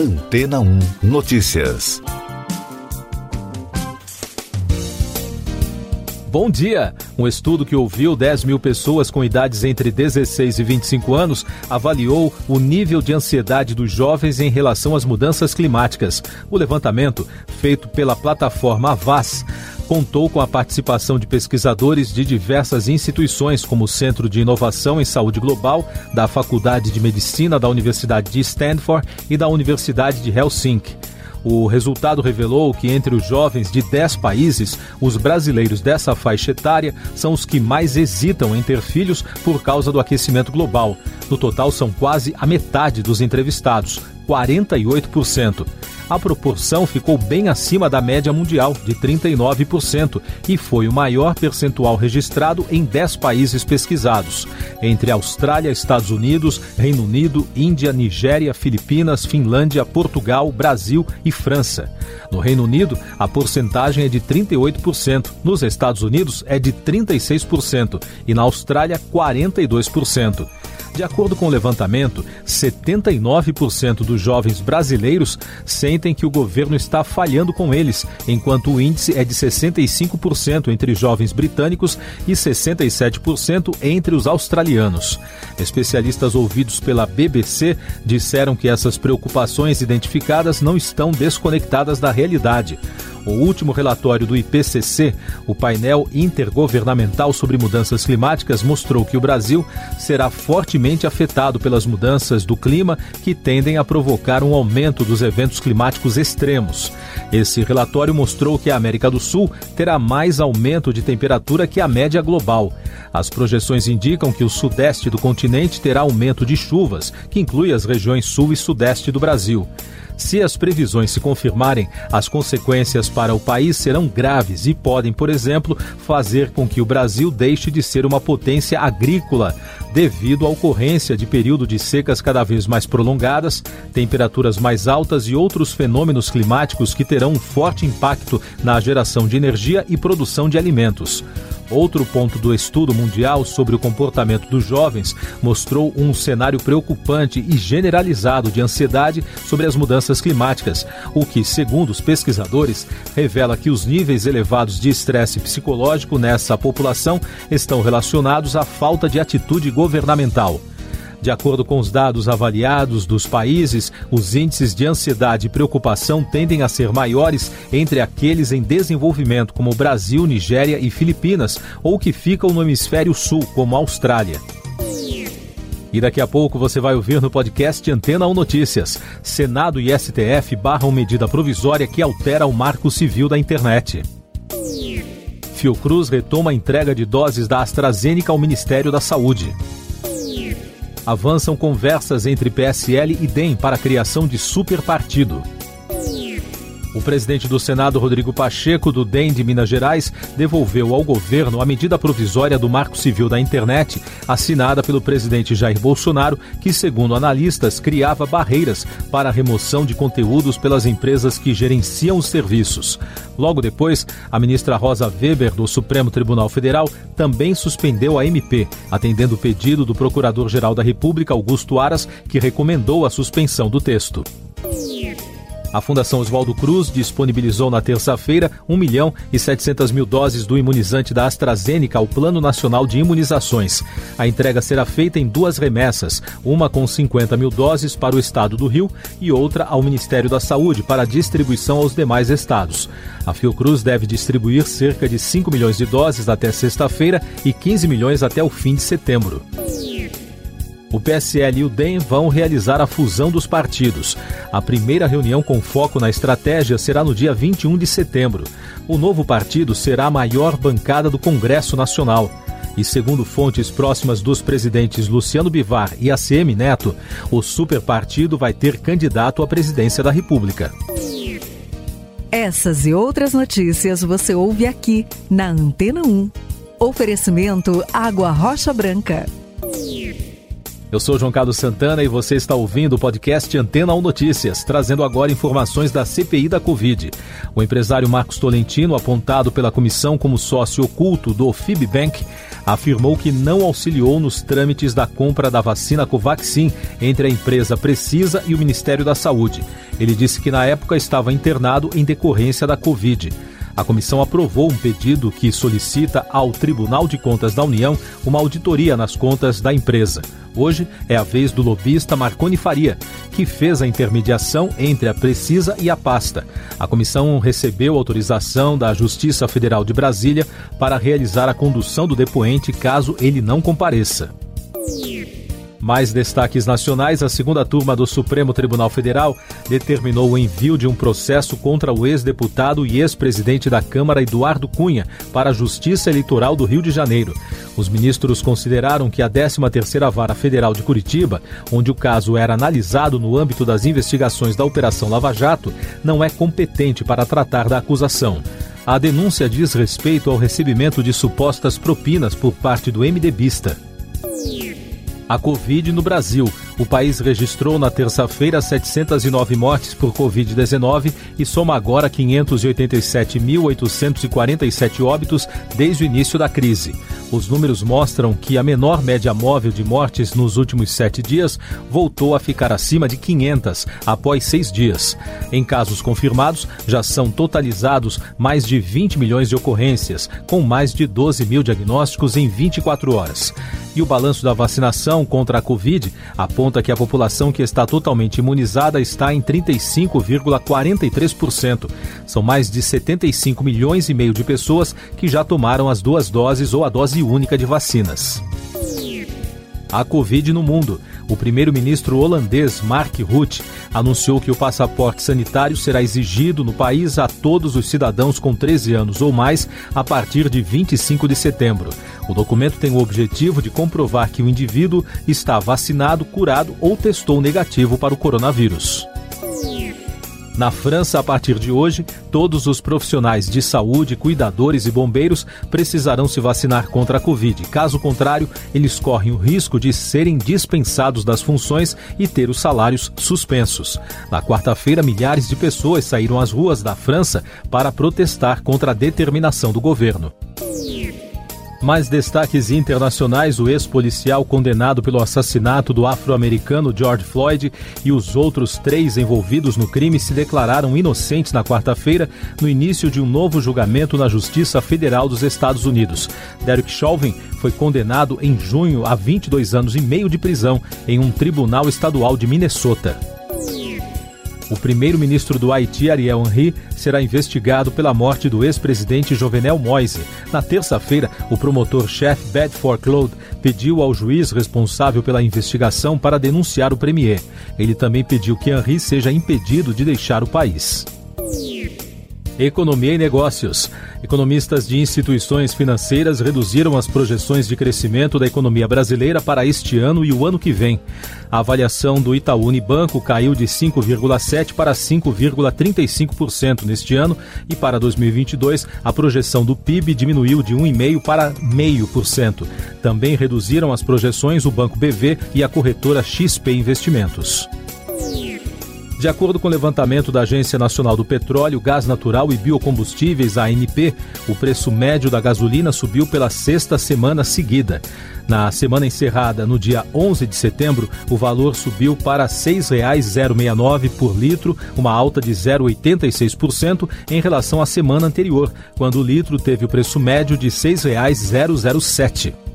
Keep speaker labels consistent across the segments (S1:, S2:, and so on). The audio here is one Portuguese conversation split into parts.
S1: Antena 1 Notícias.
S2: Bom dia! Um estudo que ouviu 10 mil pessoas com idades entre 16 e 25 anos avaliou o nível de ansiedade dos jovens em relação às mudanças climáticas. O levantamento, feito pela plataforma Avaz, contou com a participação de pesquisadores de diversas instituições, como o Centro de Inovação em Saúde Global, da Faculdade de Medicina da Universidade de Stanford e da Universidade de Helsinki. O resultado revelou que entre os jovens de 10 países, os brasileiros dessa faixa etária são os que mais hesitam em ter filhos por causa do aquecimento global. No total, são quase a metade dos entrevistados, 48% a proporção ficou bem acima da média mundial, de 39%, e foi o maior percentual registrado em 10 países pesquisados, entre Austrália, Estados Unidos, Reino Unido, Índia, Nigéria, Filipinas, Finlândia, Portugal, Brasil e França. No Reino Unido, a porcentagem é de 38%, nos Estados Unidos é de 36% e na Austrália, 42%. De acordo com o levantamento, 79% dos jovens brasileiros sentem que o governo está falhando com eles, enquanto o índice é de 65% entre jovens britânicos e 67% entre os australianos. Especialistas ouvidos pela BBC disseram que essas preocupações identificadas não estão desconectadas da realidade. O último relatório do IPCC, o painel intergovernamental sobre mudanças climáticas, mostrou que o Brasil será fortemente afetado pelas mudanças do clima que tendem a provocar um aumento dos eventos climáticos extremos. Esse relatório mostrou que a América do Sul terá mais aumento de temperatura que a média global. As projeções indicam que o sudeste do continente terá aumento de chuvas, que inclui as regiões sul e sudeste do Brasil. Se as previsões se confirmarem, as consequências para o país serão graves e podem, por exemplo, fazer com que o Brasil deixe de ser uma potência agrícola, devido à ocorrência de período de secas cada vez mais prolongadas, temperaturas mais altas e outros fenômenos climáticos que terão um forte impacto na geração de energia e produção de alimentos. Outro ponto do estudo mundial sobre o comportamento dos jovens mostrou um cenário preocupante e generalizado de ansiedade sobre as mudanças climáticas, o que, segundo os pesquisadores, revela que os níveis elevados de estresse psicológico nessa população estão relacionados à falta de atitude governamental. De acordo com os dados avaliados dos países, os índices de ansiedade e preocupação tendem a ser maiores entre aqueles em desenvolvimento, como Brasil, Nigéria e Filipinas, ou que ficam no hemisfério sul, como Austrália. E daqui a pouco você vai ouvir no podcast Antena 1 Notícias. Senado e STF barram medida provisória que altera o marco civil da internet. Fiocruz retoma a entrega de doses da AstraZeneca ao Ministério da Saúde avançam conversas entre PSL e DEM para a criação de superpartido. O presidente do Senado, Rodrigo Pacheco, do DEM de Minas Gerais, devolveu ao governo a medida provisória do Marco Civil da Internet, assinada pelo presidente Jair Bolsonaro, que, segundo analistas, criava barreiras para a remoção de conteúdos pelas empresas que gerenciam os serviços. Logo depois, a ministra Rosa Weber, do Supremo Tribunal Federal, também suspendeu a MP, atendendo o pedido do Procurador-Geral da República, Augusto Aras, que recomendou a suspensão do texto. A Fundação Oswaldo Cruz disponibilizou na terça-feira 1 milhão e 700 mil doses do imunizante da AstraZeneca ao Plano Nacional de Imunizações. A entrega será feita em duas remessas, uma com 50 mil doses para o estado do Rio e outra ao Ministério da Saúde para distribuição aos demais estados. A Fiocruz deve distribuir cerca de 5 milhões de doses até sexta-feira e 15 milhões até o fim de setembro. O PSL e o DEM vão realizar a fusão dos partidos. A primeira reunião com foco na estratégia será no dia 21 de setembro. O novo partido será a maior bancada do Congresso Nacional. E segundo fontes próximas dos presidentes Luciano Bivar e ACM Neto, o superpartido vai ter candidato à presidência da República.
S3: Essas e outras notícias você ouve aqui na Antena 1. Oferecimento Água Rocha Branca.
S2: Eu sou João Carlos Santana e você está ouvindo o podcast Antena 1 Notícias, trazendo agora informações da CPI da Covid. O empresário Marcos Tolentino, apontado pela comissão como sócio oculto do FIBBank, afirmou que não auxiliou nos trâmites da compra da vacina Covaxin entre a empresa Precisa e o Ministério da Saúde. Ele disse que na época estava internado em decorrência da Covid. A comissão aprovou um pedido que solicita ao Tribunal de Contas da União uma auditoria nas contas da empresa. Hoje é a vez do lobista Marconi Faria, que fez a intermediação entre a Precisa e a pasta. A comissão recebeu autorização da Justiça Federal de Brasília para realizar a condução do depoente caso ele não compareça. Mais destaques nacionais: a segunda turma do Supremo Tribunal Federal determinou o envio de um processo contra o ex-deputado e ex-presidente da Câmara, Eduardo Cunha, para a Justiça Eleitoral do Rio de Janeiro. Os ministros consideraram que a 13ª Vara Federal de Curitiba, onde o caso era analisado no âmbito das investigações da Operação Lava Jato, não é competente para tratar da acusação. A denúncia diz respeito ao recebimento de supostas propinas por parte do MDBista. A Covid no Brasil. O país registrou na terça-feira 709 mortes por Covid-19 e soma agora 587.847 óbitos desde o início da crise. Os números mostram que a menor média móvel de mortes nos últimos sete dias voltou a ficar acima de 500 após seis dias. Em casos confirmados, já são totalizados mais de 20 milhões de ocorrências, com mais de 12 mil diagnósticos em 24 horas. E o balanço da vacinação contra a Covid aponta que a população que está totalmente imunizada está em 35,43%. São mais de 75 milhões e meio de pessoas que já tomaram as duas doses ou a dose única de vacinas. A Covid no mundo. O primeiro-ministro holandês Mark Rutte anunciou que o passaporte sanitário será exigido no país a todos os cidadãos com 13 anos ou mais a partir de 25 de setembro. O documento tem o objetivo de comprovar que o indivíduo está vacinado, curado ou testou negativo para o coronavírus. Na França, a partir de hoje, todos os profissionais de saúde, cuidadores e bombeiros precisarão se vacinar contra a Covid. Caso contrário, eles correm o risco de serem dispensados das funções e ter os salários suspensos. Na quarta-feira, milhares de pessoas saíram às ruas da França para protestar contra a determinação do governo. Mais destaques internacionais: o ex-policial condenado pelo assassinato do afro-americano George Floyd e os outros três envolvidos no crime se declararam inocentes na quarta-feira, no início de um novo julgamento na Justiça Federal dos Estados Unidos. Derek Chauvin foi condenado em junho a 22 anos e meio de prisão em um tribunal estadual de Minnesota. O primeiro-ministro do Haiti, Ariel Henry, será investigado pela morte do ex-presidente Jovenel Moise. Na terça-feira, o promotor-chefe Bedford Claude pediu ao juiz responsável pela investigação para denunciar o premier. Ele também pediu que Henry seja impedido de deixar o país. Economia e Negócios. Economistas de instituições financeiras reduziram as projeções de crescimento da economia brasileira para este ano e o ano que vem. A avaliação do Itaú Unibanco caiu de 5,7% para 5,35% neste ano e para 2022 a projeção do PIB diminuiu de 1,5% para 0,5%. Também reduziram as projeções o Banco BV e a corretora XP Investimentos. De acordo com o levantamento da Agência Nacional do Petróleo, Gás Natural e Biocombustíveis, ANP, o preço médio da gasolina subiu pela sexta semana seguida. Na semana encerrada, no dia 11 de setembro, o valor subiu para R$ 6,069 por litro, uma alta de 0,86% em relação à semana anterior, quando o litro teve o preço médio de R$ 6,007.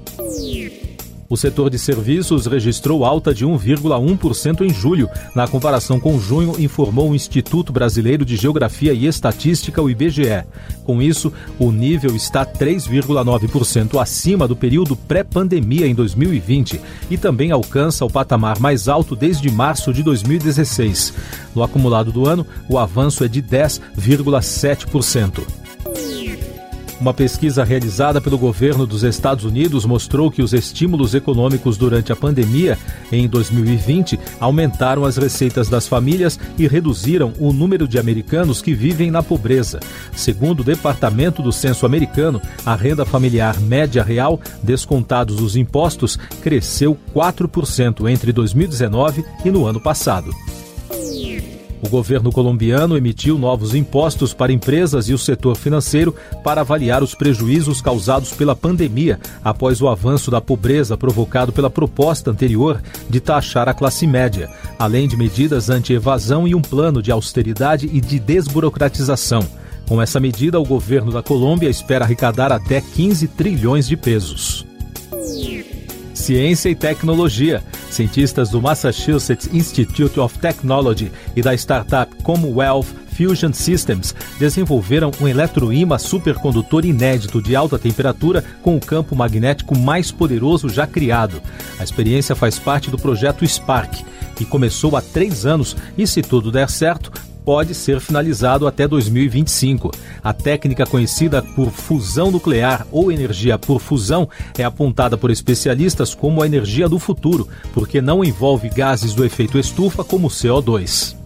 S2: O setor de serviços registrou alta de 1,1% em julho, na comparação com junho, informou o Instituto Brasileiro de Geografia e Estatística, o IBGE. Com isso, o nível está 3,9% acima do período pré-pandemia em 2020 e também alcança o patamar mais alto desde março de 2016. No acumulado do ano, o avanço é de 10,7%. Uma pesquisa realizada pelo governo dos Estados Unidos mostrou que os estímulos econômicos durante a pandemia em 2020 aumentaram as receitas das famílias e reduziram o número de americanos que vivem na pobreza. Segundo o Departamento do Censo Americano, a renda familiar média real, descontados os impostos, cresceu 4% entre 2019 e no ano passado. O governo colombiano emitiu novos impostos para empresas e o setor financeiro para avaliar os prejuízos causados pela pandemia após o avanço da pobreza provocado pela proposta anterior de taxar a classe média, além de medidas anti-evasão e um plano de austeridade e de desburocratização. Com essa medida, o governo da Colômbia espera arrecadar até 15 trilhões de pesos. Ciência e tecnologia. Cientistas do Massachusetts Institute of Technology e da startup Commonwealth Fusion Systems desenvolveram um eletroímã supercondutor inédito de alta temperatura com o campo magnético mais poderoso já criado. A experiência faz parte do projeto Spark, que começou há três anos e, se tudo der certo, pode ser finalizado até 2025. A técnica conhecida por fusão nuclear ou energia por fusão é apontada por especialistas como a energia do futuro, porque não envolve gases do efeito estufa como o CO2.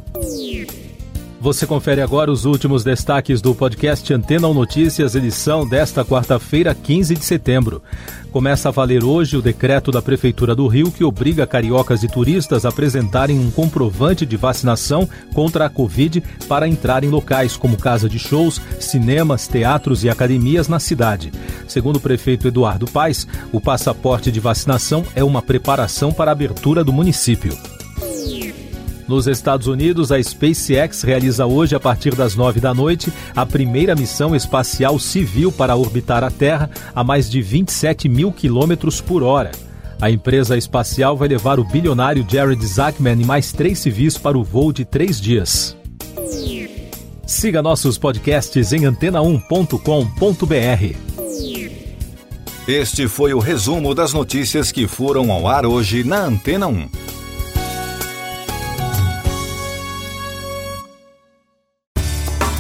S2: Você confere agora os últimos destaques do podcast Antena ou Notícias, edição desta quarta-feira, 15 de setembro. Começa a valer hoje o decreto da Prefeitura do Rio que obriga cariocas e turistas a apresentarem um comprovante de vacinação contra a Covid para entrar em locais como casa de shows, cinemas, teatros e academias na cidade. Segundo o prefeito Eduardo Paes, o passaporte de vacinação é uma preparação para a abertura do município. Nos Estados Unidos, a SpaceX realiza hoje, a partir das nove da noite, a primeira missão espacial civil para orbitar a Terra a mais de 27 mil quilômetros por hora. A empresa espacial vai levar o bilionário Jared Zachman e mais três civis para o voo de três dias. Siga nossos podcasts em antena1.com.br.
S1: Este foi o resumo das notícias que foram ao ar hoje na Antena 1.